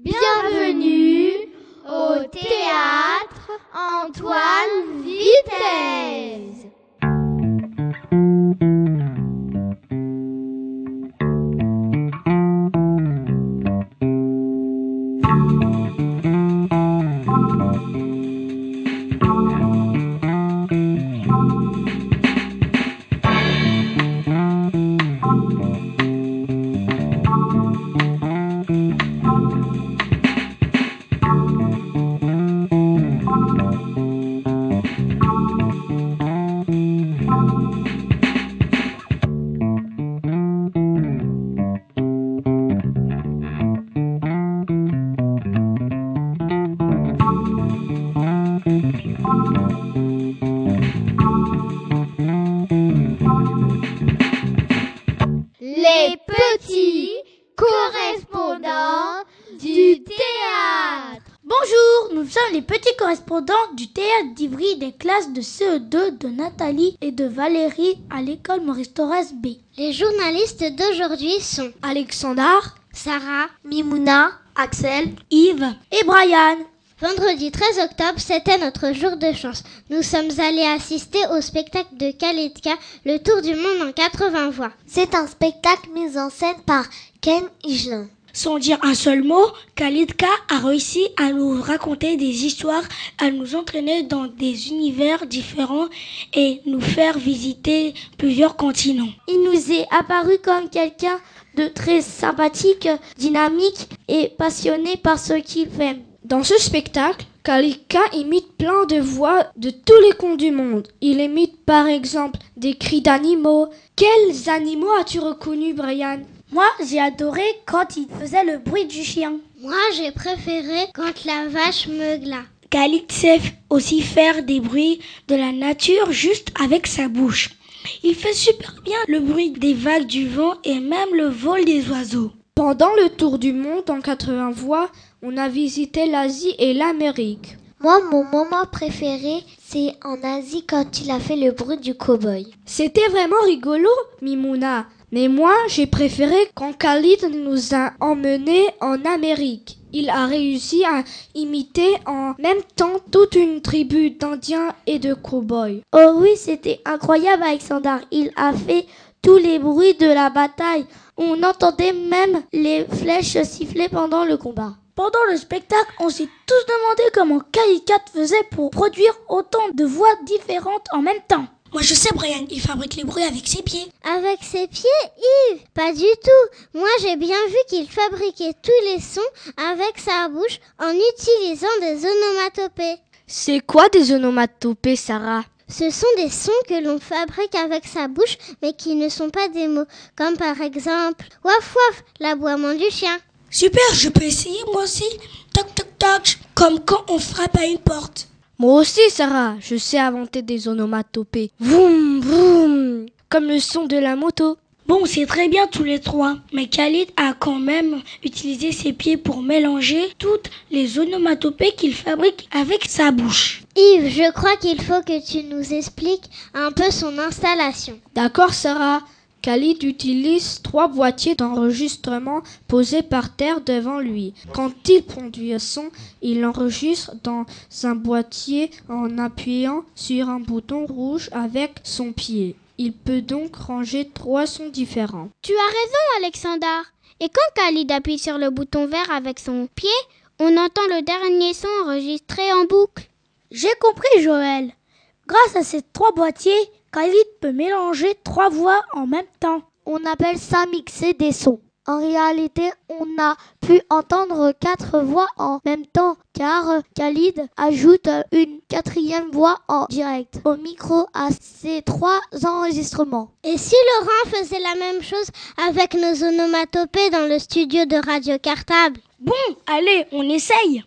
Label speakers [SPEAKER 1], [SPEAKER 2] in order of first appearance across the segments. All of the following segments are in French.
[SPEAKER 1] Bienvenue au théâtre Antoine Vitesse. Les petits correspondants du théâtre
[SPEAKER 2] d'Ivry des classes de CE2 de Nathalie et de Valérie à l'école Maurice Torres B.
[SPEAKER 3] Les journalistes d'aujourd'hui sont
[SPEAKER 2] Alexandre,
[SPEAKER 3] Sarah,
[SPEAKER 2] Mimouna, Axel, Yves et Brian.
[SPEAKER 3] Vendredi 13 octobre, c'était notre jour de chance. Nous sommes allés assister au spectacle de Kaletka, le tour du monde en 80 voix.
[SPEAKER 4] C'est un spectacle mis en scène par Ken Higelin.
[SPEAKER 2] Sans dire un seul mot, Khalidka a réussi à nous raconter des histoires, à nous entraîner dans des univers différents et nous faire visiter plusieurs continents. Il nous est apparu comme quelqu'un de très sympathique, dynamique et passionné par ce qu'il fait.
[SPEAKER 5] Dans ce spectacle, Kalika imite plein de voix de tous les contes du monde. Il imite par exemple des cris d'animaux. Quels animaux as-tu reconnu, Brian?
[SPEAKER 2] Moi, j'ai adoré quand il faisait le bruit du chien.
[SPEAKER 3] Moi, j'ai préféré quand la vache meugla.
[SPEAKER 2] Khalid sait aussi faire des bruits de la nature juste avec sa bouche. Il fait super bien le bruit des vagues du vent et même le vol des oiseaux.
[SPEAKER 5] Pendant le tour du monde en 80 voix, on a visité l'Asie et l'Amérique.
[SPEAKER 4] Moi, mon moment préféré, c'est en Asie quand il a fait le bruit du cow-boy.
[SPEAKER 5] C'était vraiment rigolo, Mimouna. Mais moi, j'ai préféré quand Khalid nous a emmenés en Amérique. Il a réussi à imiter en même temps toute une tribu d'Indiens et de cow-boys.
[SPEAKER 2] Oh oui, c'était incroyable Alexandre. Il a fait tous les bruits de la bataille. On entendait même les flèches siffler pendant le combat. Pendant le spectacle, on s'est tous demandé comment Kalikat faisait pour produire autant de voix différentes en même temps. Moi je sais Brian, il fabrique les bruits avec ses pieds.
[SPEAKER 3] Avec ses pieds, Yves? Pas du tout. Moi, j'ai bien vu qu'il fabriquait tous les sons avec sa bouche en utilisant des onomatopées.
[SPEAKER 5] C'est quoi des onomatopées, Sarah?
[SPEAKER 3] Ce sont des sons que l'on fabrique avec sa bouche, mais qui ne sont pas des mots, comme par exemple waf waf, l'aboiement du chien.
[SPEAKER 2] Super, je peux essayer moi aussi. Toc toc toc, comme quand on frappe à une porte.
[SPEAKER 5] Moi aussi, Sarah, je sais inventer des onomatopées. Vroom, vroom, comme le son de la moto.
[SPEAKER 2] Bon, c'est très bien tous les trois, mais Khalid a quand même utilisé ses pieds pour mélanger toutes les onomatopées qu'il fabrique avec sa bouche.
[SPEAKER 3] Yves, je crois qu'il faut que tu nous expliques un peu son installation.
[SPEAKER 5] D'accord, Sarah. Khalid utilise trois boîtiers d'enregistrement posés par terre devant lui. Quand il produit un son, il l'enregistre dans un boîtier en appuyant sur un bouton rouge avec son pied. Il peut donc ranger trois sons différents.
[SPEAKER 3] Tu as raison, Alexandre. Et quand Khalid appuie sur le bouton vert avec son pied, on entend le dernier son enregistré en boucle.
[SPEAKER 2] J'ai compris, Joël. Grâce à ces trois boîtiers, Khalid peut mélanger trois voix en même temps.
[SPEAKER 4] On appelle ça mixer des sons. En réalité, on a pu entendre quatre voix en même temps car Khalid ajoute une quatrième voix en direct au micro à ces trois enregistrements.
[SPEAKER 3] Et si Laurent faisait la même chose avec nos onomatopées dans le studio de Radio Cartable?
[SPEAKER 2] Bon, allez, on essaye.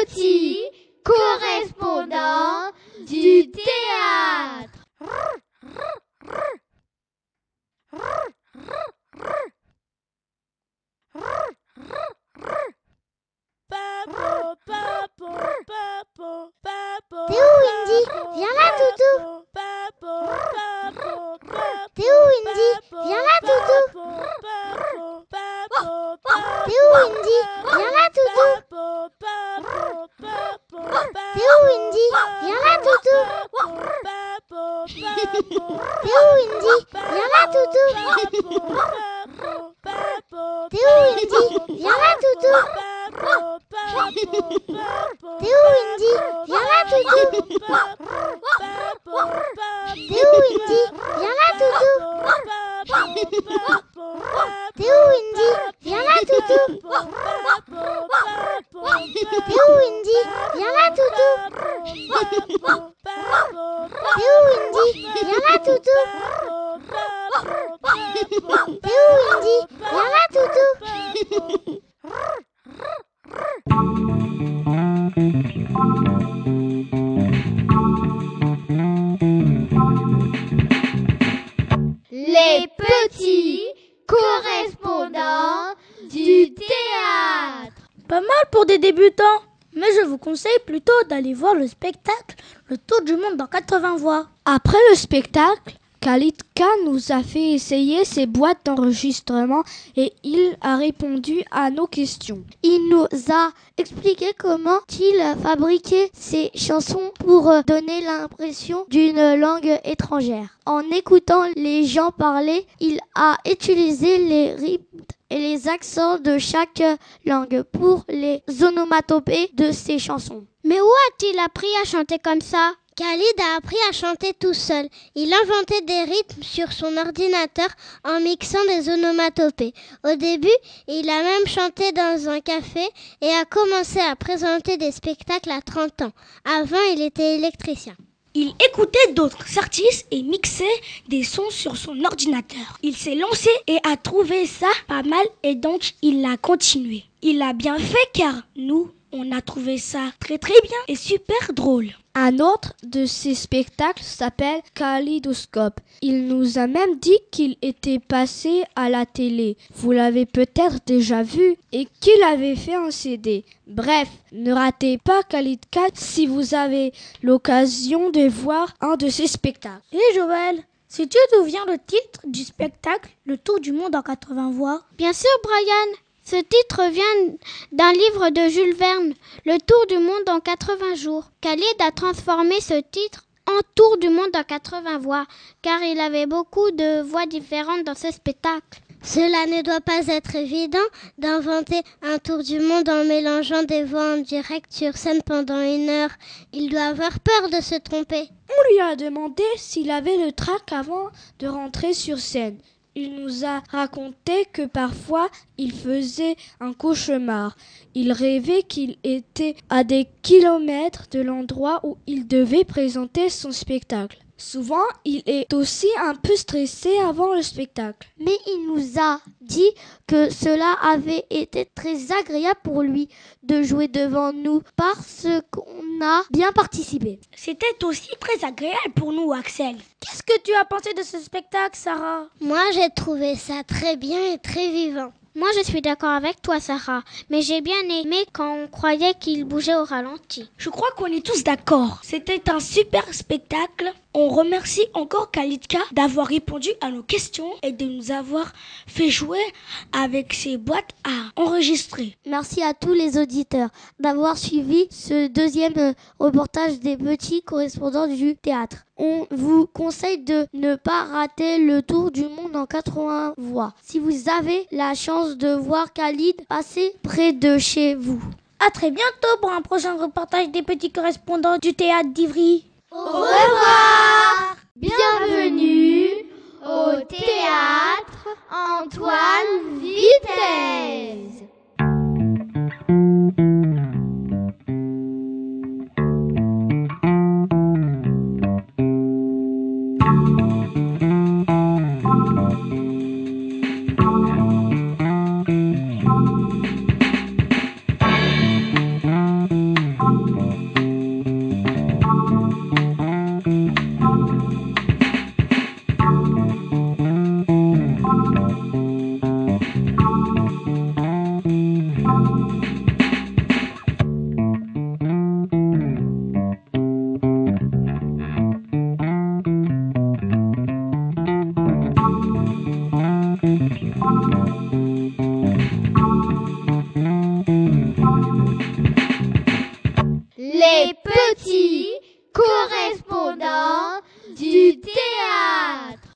[SPEAKER 1] Les petits
[SPEAKER 3] 배우인지? 양아두두. 배우인지? 양아두두. 배우인지? 양아두두. 배우인지? 양아두두.
[SPEAKER 1] Les petits correspondants du théâtre.
[SPEAKER 2] Pas mal pour des débutants. Mais je vous conseille plutôt d'aller voir le spectacle Le Tour du Monde dans 80 voix.
[SPEAKER 5] Après le spectacle, Khalid Khan nous a fait essayer ses boîtes d'enregistrement et il a répondu à nos questions.
[SPEAKER 4] Il nous a expliqué comment il fabriquait ses chansons pour donner l'impression d'une langue étrangère. En écoutant les gens parler, il a utilisé les rythmes et les accents de chaque langue pour les onomatopées de ses chansons.
[SPEAKER 3] Mais où a-t-il appris à chanter comme ça? Khalid a appris à chanter tout seul. Il inventait des rythmes sur son ordinateur en mixant des onomatopées. Au début, il a même chanté dans un café et a commencé à présenter des spectacles à 30 ans. Avant, il était électricien.
[SPEAKER 2] Il écoutait d'autres artistes et mixait des sons sur son ordinateur. Il s'est lancé et a trouvé ça pas mal et donc il a continué. Il a bien fait car nous, on a trouvé ça très très bien et super drôle.
[SPEAKER 5] Un autre de ses spectacles s'appelle Kaleidoscope. Il nous a même dit qu'il était passé à la télé. Vous l'avez peut-être déjà vu et qu'il avait fait un CD. Bref, ne ratez pas Khalid 4 si vous avez l'occasion de voir un de ses spectacles.
[SPEAKER 2] Et Joël, sais-tu d'où vient le titre du spectacle Le Tour du Monde en 80 voix?
[SPEAKER 3] Bien sûr, Brian. Ce titre vient d'un livre de Jules Verne, Le Tour du monde en 80 jours. Khalid a transformé ce titre en Tour du monde en 80 voix, car il avait beaucoup de voix différentes dans ce spectacle. Cela ne doit pas être évident d'inventer un tour du monde en mélangeant des voix en direct sur scène pendant une heure. Il doit avoir peur de se tromper.
[SPEAKER 5] On lui a demandé s'il avait le trac avant de rentrer sur scène. Il nous a raconté que parfois il faisait un cauchemar. Il rêvait qu'il était à des kilomètres de l'endroit où il devait présenter son spectacle. Souvent, il est aussi un peu stressé avant le spectacle.
[SPEAKER 4] Mais il nous a dit que cela avait été très agréable pour lui de jouer devant nous parce qu'on a bien participé.
[SPEAKER 2] C'était aussi très agréable pour nous, Axel. Qu'est-ce que tu as pensé de ce spectacle, Sarah?
[SPEAKER 3] Moi, j'ai trouvé ça très bien et très vivant. Moi, je suis d'accord avec toi, Sarah, mais j'ai bien aimé quand on croyait qu'il bougeait au ralenti.
[SPEAKER 2] Je crois qu'on est tous d'accord. C'était un super spectacle. On remercie encore Kalitka d'avoir répondu à nos questions et de nous avoir fait jouer avec ses boîtes à enregistrer.
[SPEAKER 4] Merci à tous les auditeurs d'avoir suivi ce deuxième euh, reportage des petits correspondants du théâtre. On vous conseille de ne pas rater le tour du monde en 80 voix. Si vous avez la chance de voir Khalid passer près de chez vous.
[SPEAKER 2] À très bientôt pour un prochain reportage des petits correspondants du théâtre d'Ivry.
[SPEAKER 1] Au revoir Bienvenue au théâtre Antoine Vitesse.